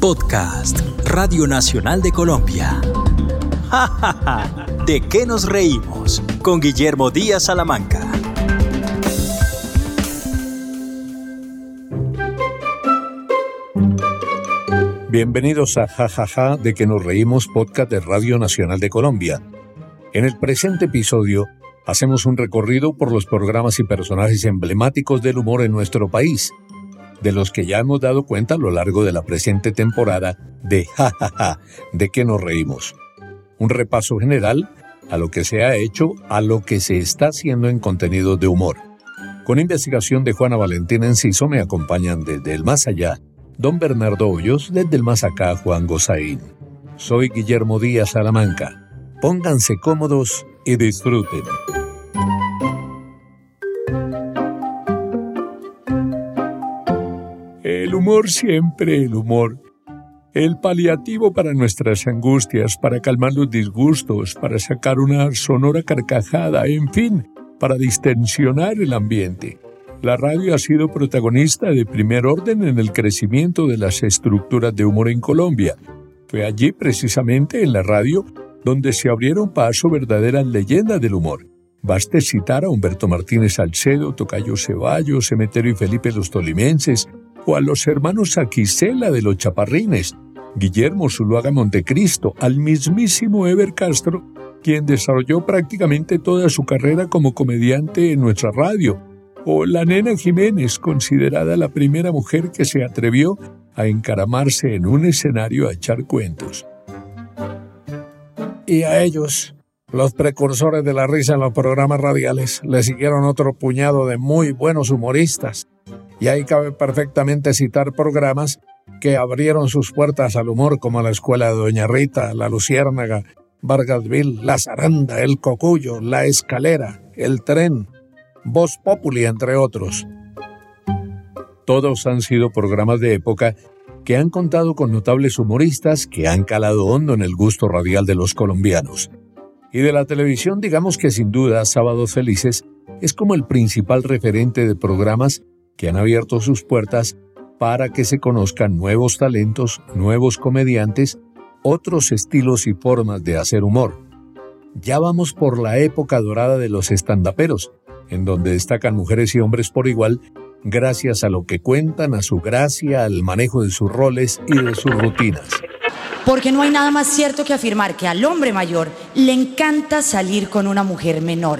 Podcast, Radio Nacional de Colombia. ¡Ja, ja, ja! ¿De qué nos reímos? Con Guillermo Díaz Salamanca. Bienvenidos a Jajaja de que nos reímos podcast de Radio Nacional de Colombia. En el presente episodio hacemos un recorrido por los programas y personajes emblemáticos del humor en nuestro país, de los que ya hemos dado cuenta a lo largo de la presente temporada de Jajaja de que nos reímos. Un repaso general a lo que se ha hecho, a lo que se está haciendo en contenidos de humor. Con investigación de Juana Valentina Enciso me acompañan desde el más allá Don Bernardo Hoyos, desde el más acá Juan Gozaín. Soy Guillermo Díaz Salamanca. Pónganse cómodos y disfruten. Humor siempre, el humor. El paliativo para nuestras angustias, para calmar los disgustos, para sacar una sonora carcajada, en fin, para distensionar el ambiente. La radio ha sido protagonista de primer orden en el crecimiento de las estructuras de humor en Colombia. Fue allí, precisamente, en la radio, donde se abrieron paso verdaderas leyendas del humor. Baste citar a Humberto Martínez Salcedo, Tocayo Ceballos, Emeterio y Felipe los Tolimenses, a los hermanos Aquisela de los Chaparrines, Guillermo Zuluaga Montecristo, al mismísimo Ever Castro, quien desarrolló prácticamente toda su carrera como comediante en nuestra radio, o la nena Jiménez, considerada la primera mujer que se atrevió a encaramarse en un escenario a echar cuentos. Y a ellos, los precursores de la risa en los programas radiales, le siguieron otro puñado de muy buenos humoristas. Y ahí cabe perfectamente citar programas que abrieron sus puertas al humor como la Escuela de Doña Rita, La Luciérnaga, Vargasville, La Zaranda, El Cocuyo, La Escalera, El Tren, Voz Populi, entre otros. Todos han sido programas de época que han contado con notables humoristas que han calado hondo en el gusto radial de los colombianos. Y de la televisión digamos que sin duda Sábados Felices es como el principal referente de programas que han abierto sus puertas para que se conozcan nuevos talentos, nuevos comediantes, otros estilos y formas de hacer humor. Ya vamos por la época dorada de los estandaperos, en donde destacan mujeres y hombres por igual, gracias a lo que cuentan, a su gracia, al manejo de sus roles y de sus rutinas. Porque no hay nada más cierto que afirmar que al hombre mayor le encanta salir con una mujer menor.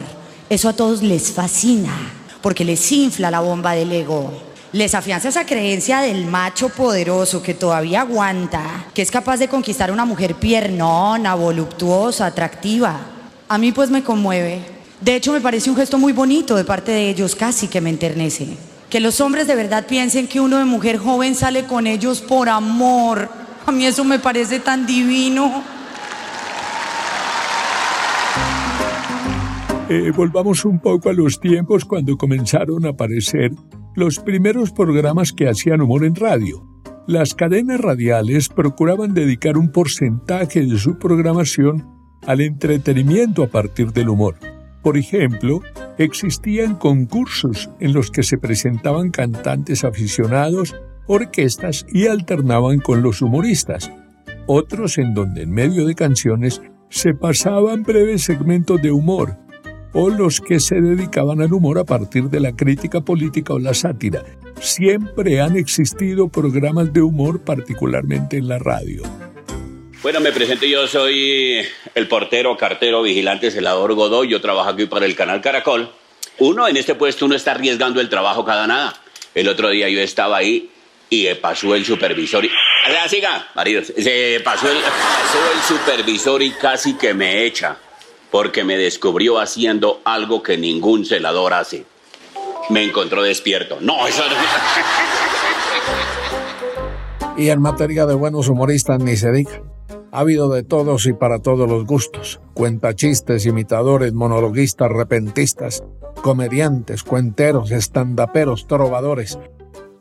Eso a todos les fascina, porque les infla la bomba del ego. Les afianza esa creencia del macho poderoso que todavía aguanta, que es capaz de conquistar una mujer piernona, voluptuosa, atractiva. A mí pues me conmueve de hecho, me parece un gesto muy bonito de parte de ellos, casi que me enternece. Que los hombres de verdad piensen que uno de mujer joven sale con ellos por amor. A mí eso me parece tan divino. Eh, volvamos un poco a los tiempos cuando comenzaron a aparecer los primeros programas que hacían humor en radio. Las cadenas radiales procuraban dedicar un porcentaje de su programación al entretenimiento a partir del humor. Por ejemplo, existían concursos en los que se presentaban cantantes aficionados, orquestas y alternaban con los humoristas. Otros en donde en medio de canciones se pasaban breves segmentos de humor, o los que se dedicaban al humor a partir de la crítica política o la sátira. Siempre han existido programas de humor, particularmente en la radio. Bueno, me presento, yo soy el portero, cartero, vigilante, celador Godoy, yo trabajo aquí para el canal Caracol. Uno, en este puesto, uno está arriesgando el trabajo cada nada. El otro día yo estaba ahí y pasó el supervisor y... siga, marido. Se pasó el, pasó el supervisor y casi que me echa porque me descubrió haciendo algo que ningún celador hace. Me encontró despierto. No, eso no... Y en materia de buenos humoristas ni se diga. Ha habido de todos y para todos los gustos. Cuentachistes, imitadores, monologuistas, repentistas, comediantes, cuenteros, estandaperos, trovadores.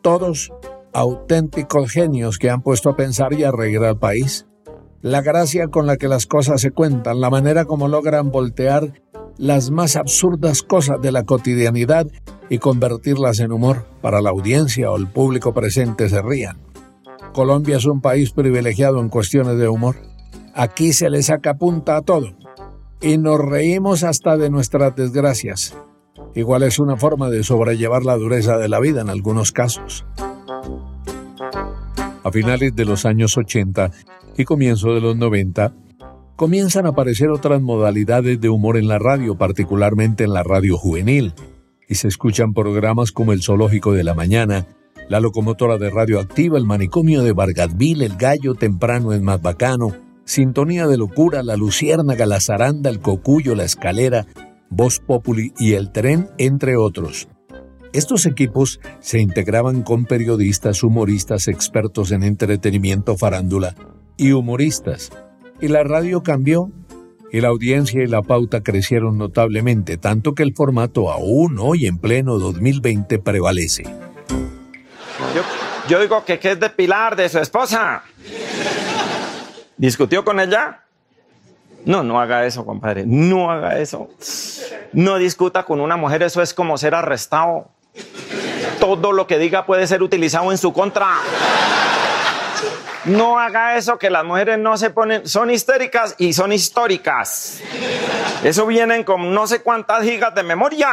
Todos auténticos genios que han puesto a pensar y a reír al país. La gracia con la que las cosas se cuentan, la manera como logran voltear las más absurdas cosas de la cotidianidad y convertirlas en humor para la audiencia o el público presente se rían. Colombia es un país privilegiado en cuestiones de humor. Aquí se le saca punta a todo. Y nos reímos hasta de nuestras desgracias. Igual es una forma de sobrellevar la dureza de la vida en algunos casos. A finales de los años 80 y comienzo de los 90, comienzan a aparecer otras modalidades de humor en la radio, particularmente en la radio juvenil, y se escuchan programas como El Zoológico de la Mañana, La Locomotora de Radioactiva, El Manicomio de Vargasville, El Gallo Temprano es más bacano, Sintonía de Locura, La Luciérnaga, La Zaranda, El Cocuyo, La Escalera, Voz Populi y El Tren, entre otros. Estos equipos se integraban con periodistas, humoristas, expertos en entretenimiento, farándula y humoristas. Y la radio cambió y la audiencia y la pauta crecieron notablemente, tanto que el formato aún hoy en pleno 2020 prevalece. Yo, digo que, que es de Pilar, de su esposa. ¿Discutió con ella? No, no haga eso, compadre. No haga eso. No discuta con una mujer, eso es como ser arrestado. Todo lo que diga puede ser utilizado en su contra. No haga eso, que las mujeres no se ponen, son histéricas y son históricas. Eso vienen con no sé cuántas gigas de memoria.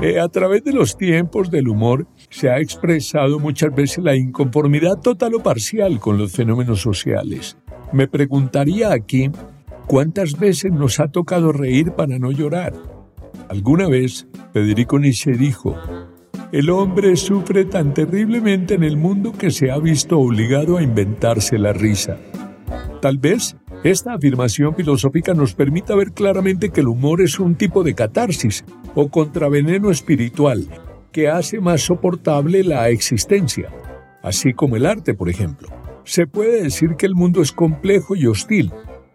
Eh, a través de los tiempos del humor se ha expresado muchas veces la inconformidad total o parcial con los fenómenos sociales. Me preguntaría aquí cuántas veces nos ha tocado reír para no llorar. Alguna vez Federico Nietzsche dijo, el hombre sufre tan terriblemente en el mundo que se ha visto obligado a inventarse la risa. Tal vez esta afirmación filosófica nos permita ver claramente que el humor es un tipo de catarsis o contraveneno espiritual que hace más soportable la existencia, así como el arte, por ejemplo. Se puede decir que el mundo es complejo y hostil,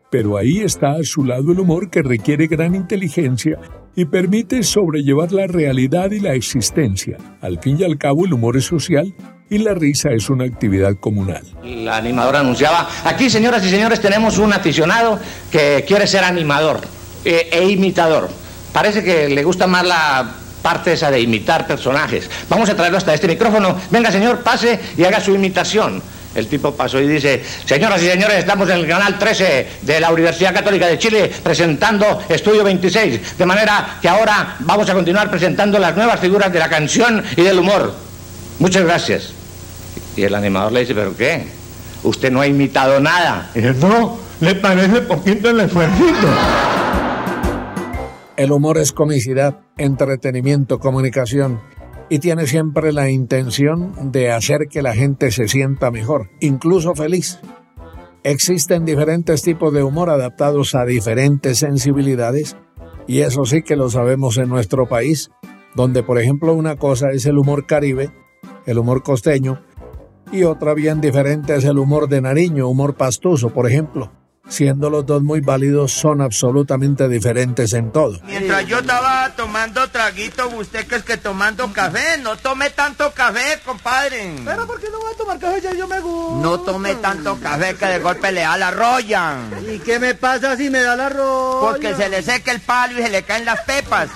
pero ahí está a su lado el humor que requiere gran inteligencia y permite sobrellevar la realidad y la existencia. Al fin y al cabo, el humor es social y la risa es una actividad comunal. La animadora anunciaba, aquí señoras y señores tenemos un aficionado que quiere ser animador eh, e imitador. Parece que le gusta más la parte esa de imitar personajes. Vamos a traerlo hasta este micrófono. Venga señor, pase y haga su imitación. El tipo pasó y dice, señoras y señores, estamos en el canal 13 de la Universidad Católica de Chile presentando Estudio 26, de manera que ahora vamos a continuar presentando las nuevas figuras de la canción y del humor. Muchas gracias. Y el animador le dice, ¿pero qué? Usted no ha imitado nada. Y dice, no, le parece poquito el esfuerzo. El humor es comicidad, entretenimiento, comunicación y tiene siempre la intención de hacer que la gente se sienta mejor, incluso feliz. Existen diferentes tipos de humor adaptados a diferentes sensibilidades y eso sí que lo sabemos en nuestro país, donde por ejemplo una cosa es el humor caribe, el humor costeño, y otra bien diferente es el humor de Nariño, humor pastuso, por ejemplo siendo los dos muy válidos, son absolutamente diferentes en todo. Mientras yo estaba tomando traguito, usted que es que tomando café, no tome tanto café, compadre. Pero ¿por qué no voy a tomar café? Ya yo me gusta. No tome tanto café que de golpe le da la roya. ¿Y qué me pasa si me da la roya? Porque se le seca el palo y se le caen las pepas.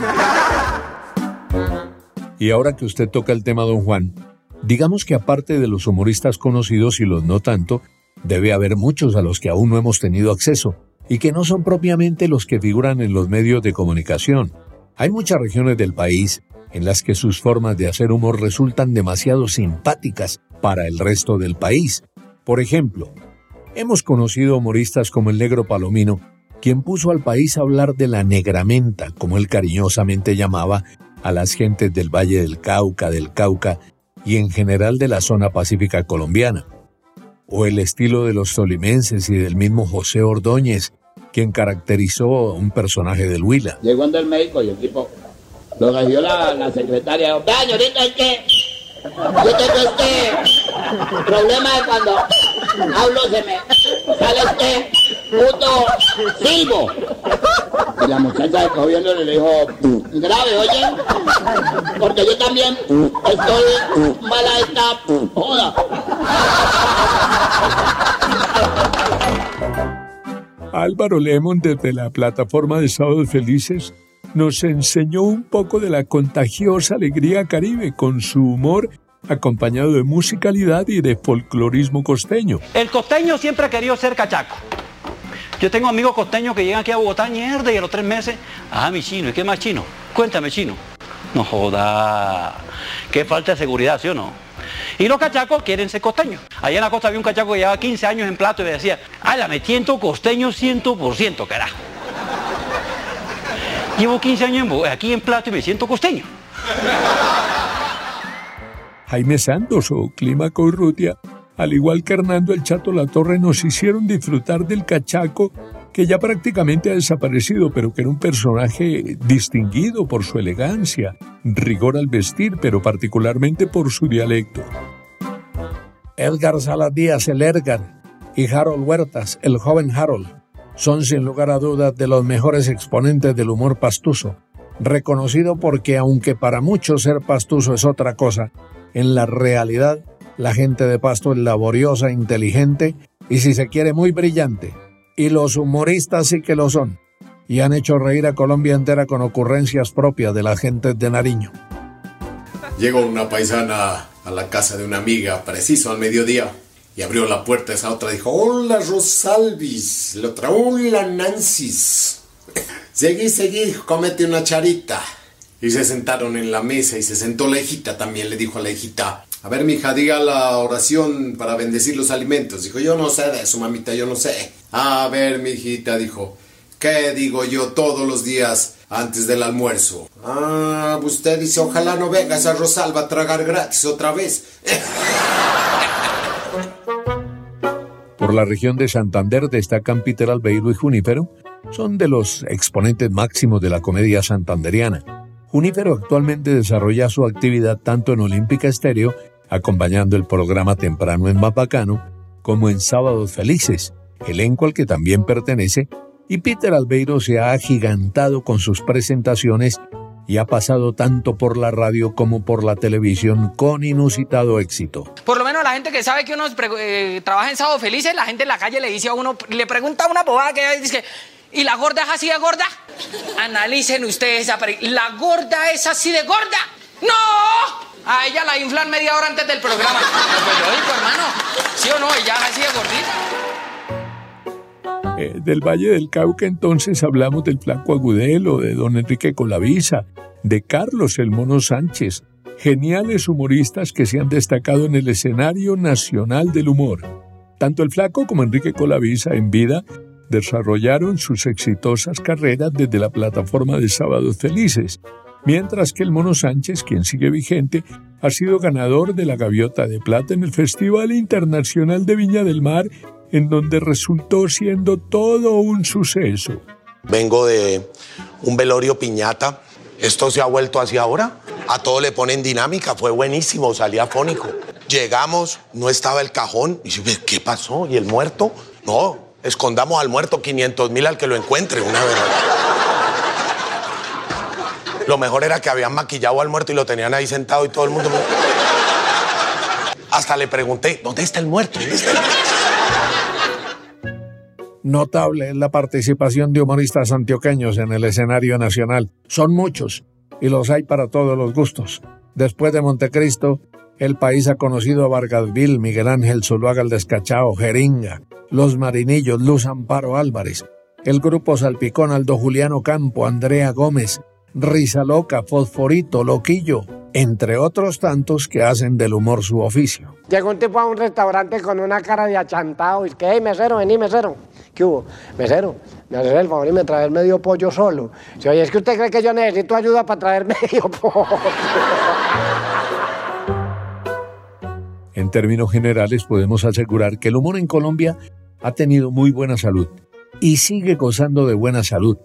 Y ahora que usted toca el tema, don Juan, digamos que aparte de los humoristas conocidos y los no tanto, Debe haber muchos a los que aún no hemos tenido acceso y que no son propiamente los que figuran en los medios de comunicación. Hay muchas regiones del país en las que sus formas de hacer humor resultan demasiado simpáticas para el resto del país. Por ejemplo, hemos conocido humoristas como el negro Palomino, quien puso al país a hablar de la negramenta, como él cariñosamente llamaba a las gentes del Valle del Cauca, del Cauca y en general de la zona pacífica colombiana o el estilo de los tolimenses y del mismo José Ordóñez, quien caracterizó un personaje del Huila. Llegó el médico y el tipo lo recibió la, secretaria. Vea, señorita, es que yo tengo este problema de cuando hablo se me sale este puto silbo. Y la muchacha de le dijo, grave, oye, porque yo también estoy mala esta joda. Álvaro Lemon desde la plataforma de Sábados Felices nos enseñó un poco de la contagiosa alegría caribe con su humor acompañado de musicalidad y de folclorismo costeño. El costeño siempre ha querido ser cachaco. Yo tengo amigos costeños que llegan aquí a Bogotá, mierda, y a los tres meses, ah, mi chino, ¿y qué más chino? Cuéntame, chino. No joda, qué falta de seguridad, ¿sí o no? Y los cachacos quieren ser costeños. Allá en la costa había un cachaco que llevaba 15 años en plato y me decía, ah, la me siento costeño 100%, carajo. Llevo 15 años aquí en plato y me siento costeño. Jaime Santos o Clímaco y Rutia, al igual que Hernando el Chato La Torre, nos hicieron disfrutar del cachaco que ya prácticamente ha desaparecido, pero que era un personaje distinguido por su elegancia, rigor al vestir, pero particularmente por su dialecto. Edgar Salas Díaz, el Edgar, y Harold Huertas, el joven Harold, son sin lugar a dudas de los mejores exponentes del humor pastuso, reconocido porque aunque para muchos ser pastuso es otra cosa, en la realidad la gente de Pasto es laboriosa, inteligente y si se quiere muy brillante. Y los humoristas sí que lo son. Y han hecho reír a Colombia entera con ocurrencias propias de la gente de Nariño. Llegó una paisana a la casa de una amiga preciso al mediodía y abrió la puerta esa otra dijo, hola Rosalvis, la otra, hola Nancy's. Seguí, seguí, cómete una charita. Y se sentaron en la mesa y se sentó la hijita también, le dijo a la hijita, a ver, mija, diga la oración para bendecir los alimentos. Dijo, yo no sé de eso, mamita, yo no sé. A ver, mi hijita, dijo, ¿qué digo yo todos los días antes del almuerzo? Ah, usted dice, ojalá no vengas a Rosalba a tragar gratis otra vez. Por la región de Santander destacan Peter Albeiro y Junífero. Son de los exponentes máximos de la comedia santanderiana. Junífero actualmente desarrolla su actividad tanto en Olímpica Estéreo acompañando el programa temprano en Mapacano, como en Sábados Felices, elenco al que también pertenece, y Peter Albeiro se ha agigantado con sus presentaciones y ha pasado tanto por la radio como por la televisión con inusitado éxito. Por lo menos la gente que sabe que uno eh, trabaja en Sábados Felices, la gente en la calle le dice a uno, le pregunta a una bobada que dice, ¿y la gorda es así de gorda? Analicen ustedes esa ¿La gorda es así de gorda? ¡No! A ella la inflan media hora antes del programa. Pues lógico, hermano. ¿Sí o no? Ella así de gordita. Eh, del Valle del Cauca entonces hablamos del Flaco Agudelo, de don Enrique Colavisa, de Carlos el Mono Sánchez, geniales humoristas que se han destacado en el escenario nacional del humor. Tanto el Flaco como Enrique Colavisa en vida desarrollaron sus exitosas carreras desde la plataforma de Sábados Felices, mientras que el Mono Sánchez, quien sigue vigente, ha sido ganador de la Gaviota de Plata en el Festival Internacional de Viña del Mar, en donde resultó siendo todo un suceso. Vengo de un velorio piñata. Esto se ha vuelto hacia ahora. A todo le ponen dinámica. Fue buenísimo, salía fónico. Llegamos, no estaba el cajón. Y ¿qué pasó? ¿Y el muerto? No, escondamos al muerto 500 mil al que lo encuentre, una verdad. Lo mejor era que habían maquillado al muerto y lo tenían ahí sentado y todo el mundo. Hasta le pregunté, ¿dónde está el muerto? Notable es la participación de humoristas antioqueños en el escenario nacional. Son muchos y los hay para todos los gustos. Después de Montecristo, el país ha conocido a Vargasville, Miguel Ángel Zuluaga el Descachao, Jeringa, Los Marinillos, Luz Amparo Álvarez, el grupo Salpicón, Aldo Juliano Campo, Andrea Gómez, Risa Loca, Fosforito, Loquillo, entre otros tantos que hacen del humor su oficio. Llegó un tipo a un restaurante con una cara de achantado y que, hey, mesero, vení, mesero. ¿Qué hubo? Mesero, me haces el favor y me traes medio pollo solo. Si, oye, es que usted cree que yo necesito ayuda para traer medio pollo. En términos generales, podemos asegurar que el humor en Colombia ha tenido muy buena salud y sigue gozando de buena salud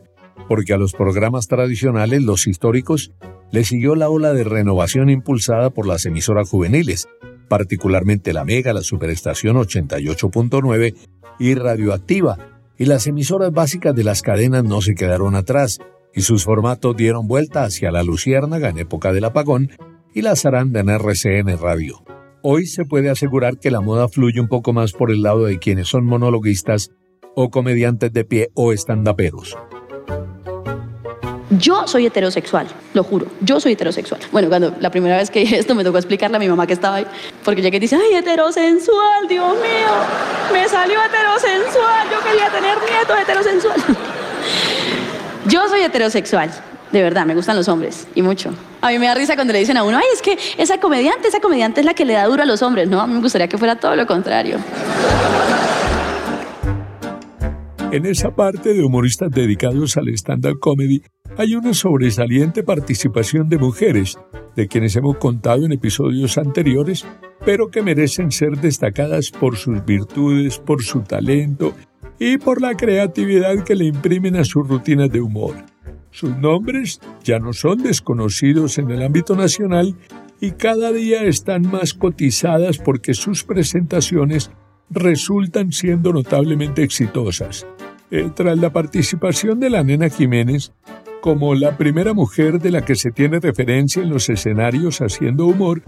porque a los programas tradicionales, los históricos, le siguió la ola de renovación impulsada por las emisoras juveniles, particularmente la Mega, la Superestación 88.9 y Radioactiva, y las emisoras básicas de las cadenas no se quedaron atrás, y sus formatos dieron vuelta hacia la Luciérnaga en época del apagón y la zaranda en RCN Radio. Hoy se puede asegurar que la moda fluye un poco más por el lado de quienes son monologuistas o comediantes de pie o estandaperos. Yo soy heterosexual, lo juro, yo soy heterosexual. Bueno, cuando la primera vez que dije esto me tocó explicarle a mi mamá que estaba ahí, porque llegué y dice, ay, heterosensual, Dios mío, me salió heterosensual, yo quería tener nietos heterosensual. yo soy heterosexual, de verdad, me gustan los hombres, y mucho. A mí me da risa cuando le dicen a uno, ay, es que esa comediante, esa comediante es la que le da duro a los hombres, ¿no? A mí me gustaría que fuera todo lo contrario. En esa parte de humoristas dedicados al stand-up comedy hay una sobresaliente participación de mujeres, de quienes hemos contado en episodios anteriores, pero que merecen ser destacadas por sus virtudes, por su talento y por la creatividad que le imprimen a sus rutinas de humor. Sus nombres ya no son desconocidos en el ámbito nacional y cada día están más cotizadas porque sus presentaciones resultan siendo notablemente exitosas. Eh, tras la participación de la nena Jiménez, como la primera mujer de la que se tiene referencia en los escenarios haciendo humor,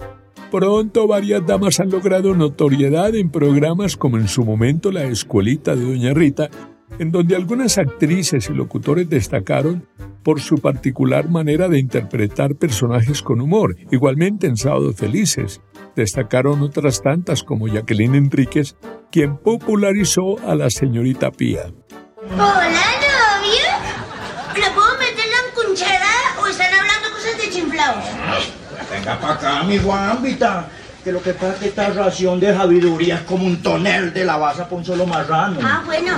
pronto varias damas han logrado notoriedad en programas como en su momento La Escuelita de Doña Rita, en donde algunas actrices y locutores destacaron por su particular manera de interpretar personajes con humor. Igualmente en Sábados Felices destacaron otras tantas como Jacqueline Enríquez, quien popularizó a la señorita Pía. Hola, novio. ¿Le puedo meter la cuncharada o están hablando cosas de chiflados? Venga para acá, mi guambita. Que lo que pasa es que esta ración de sabiduría es como un tonel de la baza para un solo marrano. Ah, bueno.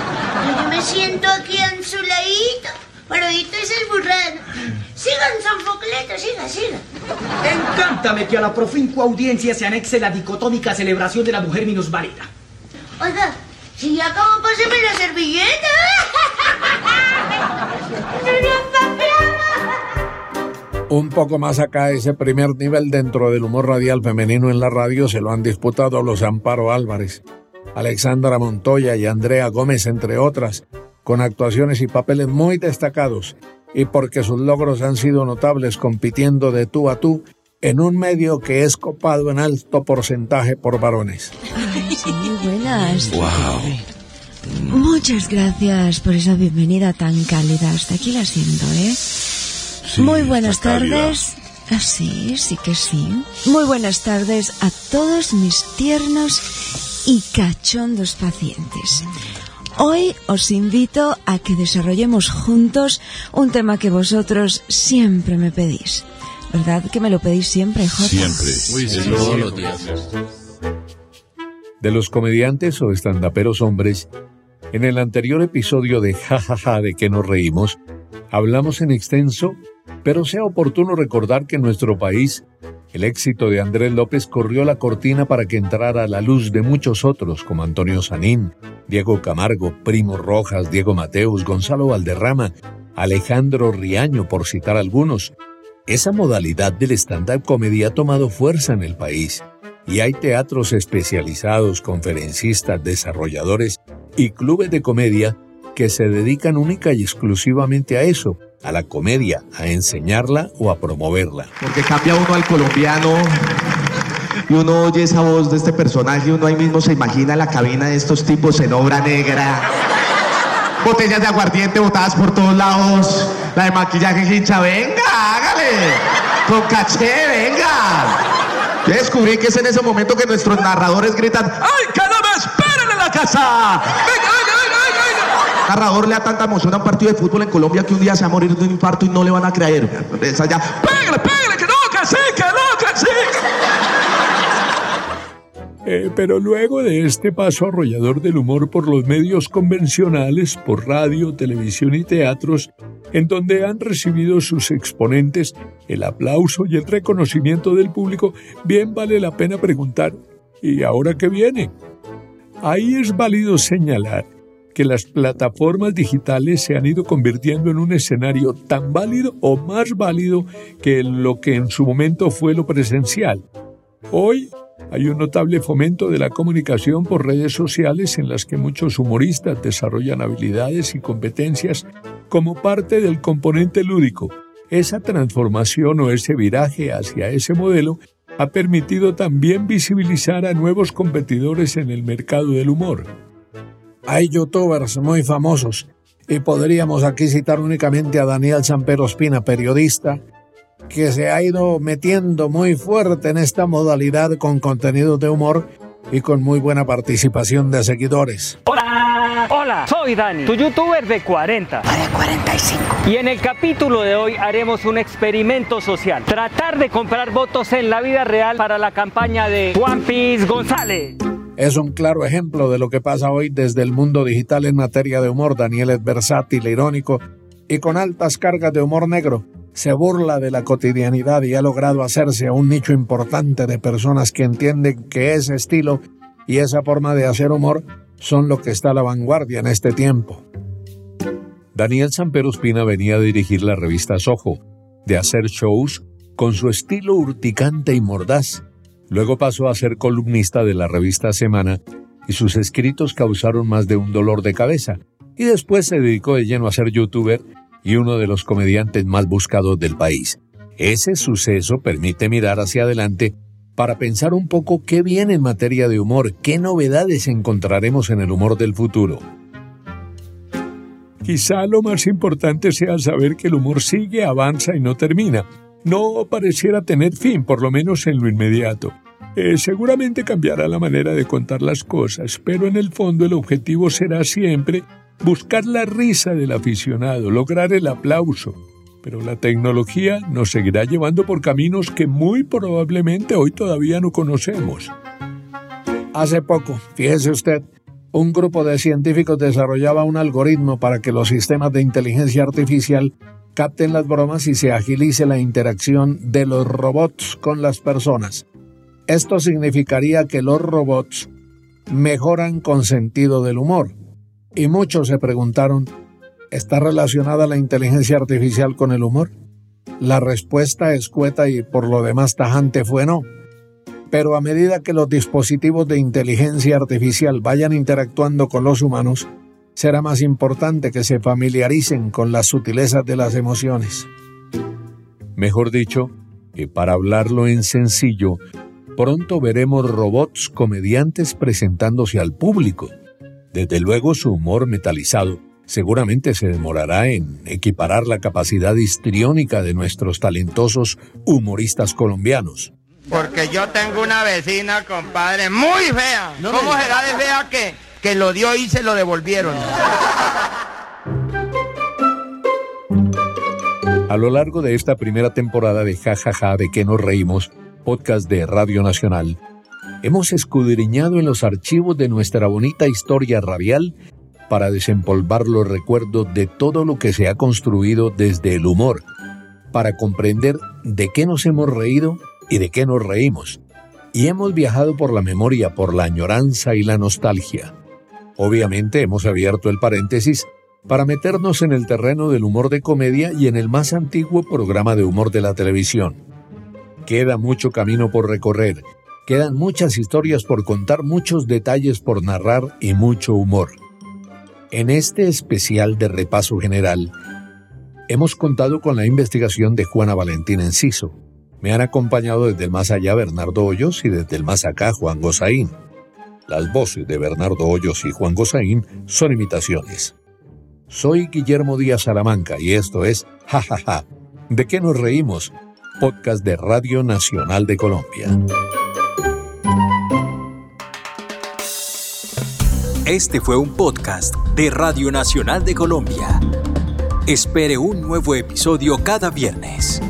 Yo me siento aquí en su ladito. Parodito es el burrano. Sigan, Sofocleto, siga, siga. Encántame que a la profinco audiencia se anexe la dicotómica celebración de la mujer minusválida. Oiga, si ya acabó, páseme la servilleta. Un poco más acá, ese primer nivel dentro del humor radial femenino en la radio se lo han disputado los Amparo Álvarez, Alexandra Montoya y Andrea Gómez, entre otras, con actuaciones y papeles muy destacados, y porque sus logros han sido notables compitiendo de tú a tú en un medio que es copado en alto porcentaje por varones. Ay, sí, buenas. Muchas gracias por esa bienvenida tan cálida. Hasta aquí la siento, ¿eh? Muy buenas tardes. Ah, sí, sí que sí. Muy buenas tardes a todos mis tiernos y cachondos pacientes. Hoy os invito a que desarrollemos juntos un tema que vosotros siempre me pedís. ¿Verdad que me lo pedís siempre, Jota? Siempre. Todos los días. De los comediantes o estandaperos hombres, en el anterior episodio de Jajaja de que nos reímos, hablamos en extenso, pero sea oportuno recordar que en nuestro país el éxito de Andrés López corrió la cortina para que entrara a la luz de muchos otros como Antonio Sanín, Diego Camargo, Primo Rojas, Diego Mateus, Gonzalo Valderrama, Alejandro Riaño, por citar algunos. Esa modalidad del stand-up comedy ha tomado fuerza en el país y hay teatros especializados, conferencistas, desarrolladores y clubes de comedia que se dedican única y exclusivamente a eso, a la comedia, a enseñarla o a promoverla. Porque cambia uno al colombiano y uno oye esa voz de este personaje y uno ahí mismo se imagina la cabina de estos tipos en obra negra. Botellas de aguardiente botadas por todos lados. La de maquillaje hincha, venga, hágale. Con caché, venga. Yo descubrí que es en ese momento que nuestros narradores gritan, ¡Ay, caramba, esperen en la casa! ¡Venga, venga, venga, venga! narrador le da tanta emoción a un partido de fútbol en Colombia que un día se va a morir de un infarto y no le van a creer. Es allá, ¡pégale, pégale, que no, que sí, que no, Eh, pero luego de este paso arrollador del humor por los medios convencionales, por radio, televisión y teatros, en donde han recibido sus exponentes el aplauso y el reconocimiento del público, bien vale la pena preguntar, ¿y ahora qué viene? Ahí es válido señalar que las plataformas digitales se han ido convirtiendo en un escenario tan válido o más válido que lo que en su momento fue lo presencial. Hoy hay un notable fomento de la comunicación por redes sociales en las que muchos humoristas desarrollan habilidades y competencias como parte del componente lúdico. Esa transformación o ese viraje hacia ese modelo ha permitido también visibilizar a nuevos competidores en el mercado del humor. Hay youtubers muy famosos Y podríamos aquí citar únicamente a Daniel Sampero Espina, periodista, que se ha ido metiendo muy fuerte en esta modalidad con contenido de humor y con muy buena participación de seguidores. Hola, hola, soy Dani, tu youtuber de 40. Para 45. Y en el capítulo de hoy haremos un experimento social. Tratar de comprar votos en la vida real para la campaña de Juan Piz González. Es un claro ejemplo de lo que pasa hoy desde el mundo digital en materia de humor. Daniel es versátil, irónico y con altas cargas de humor negro. Se burla de la cotidianidad y ha logrado hacerse a un nicho importante de personas que entienden que ese estilo y esa forma de hacer humor son lo que está a la vanguardia en este tiempo. Daniel Samperospina venía a dirigir la revista Soho, de hacer shows con su estilo urticante y mordaz. Luego pasó a ser columnista de la revista Semana y sus escritos causaron más de un dolor de cabeza. Y después se dedicó de lleno a ser youtuber y uno de los comediantes más buscados del país. Ese suceso permite mirar hacia adelante para pensar un poco qué viene en materia de humor, qué novedades encontraremos en el humor del futuro. Quizá lo más importante sea saber que el humor sigue, avanza y no termina. No pareciera tener fin, por lo menos en lo inmediato. Eh, seguramente cambiará la manera de contar las cosas, pero en el fondo el objetivo será siempre buscar la risa del aficionado, lograr el aplauso. Pero la tecnología nos seguirá llevando por caminos que muy probablemente hoy todavía no conocemos. Hace poco, fíjese usted, un grupo de científicos desarrollaba un algoritmo para que los sistemas de inteligencia artificial capten las bromas y se agilice la interacción de los robots con las personas. Esto significaría que los robots mejoran con sentido del humor. Y muchos se preguntaron, ¿está relacionada la inteligencia artificial con el humor? La respuesta escueta y por lo demás tajante fue no. Pero a medida que los dispositivos de inteligencia artificial vayan interactuando con los humanos, será más importante que se familiaricen con las sutilezas de las emociones. Mejor dicho, que para hablarlo en sencillo, pronto veremos robots comediantes presentándose al público. Desde luego su humor metalizado seguramente se demorará en equiparar la capacidad histriónica de nuestros talentosos humoristas colombianos. Porque yo tengo una vecina, compadre, muy fea. ¿Cómo será de fea que, que lo dio y se lo devolvieron? A lo largo de esta primera temporada de Jajaja de que nos reímos, podcast de Radio Nacional, hemos escudriñado en los archivos de nuestra bonita historia radial para desempolvar los recuerdos de todo lo que se ha construido desde el humor, para comprender de qué nos hemos reído y de qué nos reímos. Y hemos viajado por la memoria, por la añoranza y la nostalgia. Obviamente hemos abierto el paréntesis para meternos en el terreno del humor de comedia y en el más antiguo programa de humor de la televisión. Queda mucho camino por recorrer, quedan muchas historias por contar, muchos detalles por narrar y mucho humor. En este especial de repaso general, hemos contado con la investigación de Juana Valentín Enciso, me han acompañado desde el más allá Bernardo Hoyos y desde el más acá Juan Gozaín. Las voces de Bernardo Hoyos y Juan Gozaín son imitaciones. Soy Guillermo Díaz Salamanca y esto es Ja Ja Ja. ¿De qué nos reímos? Podcast de Radio Nacional de Colombia. Este fue un podcast de Radio Nacional de Colombia. Espere un nuevo episodio cada viernes.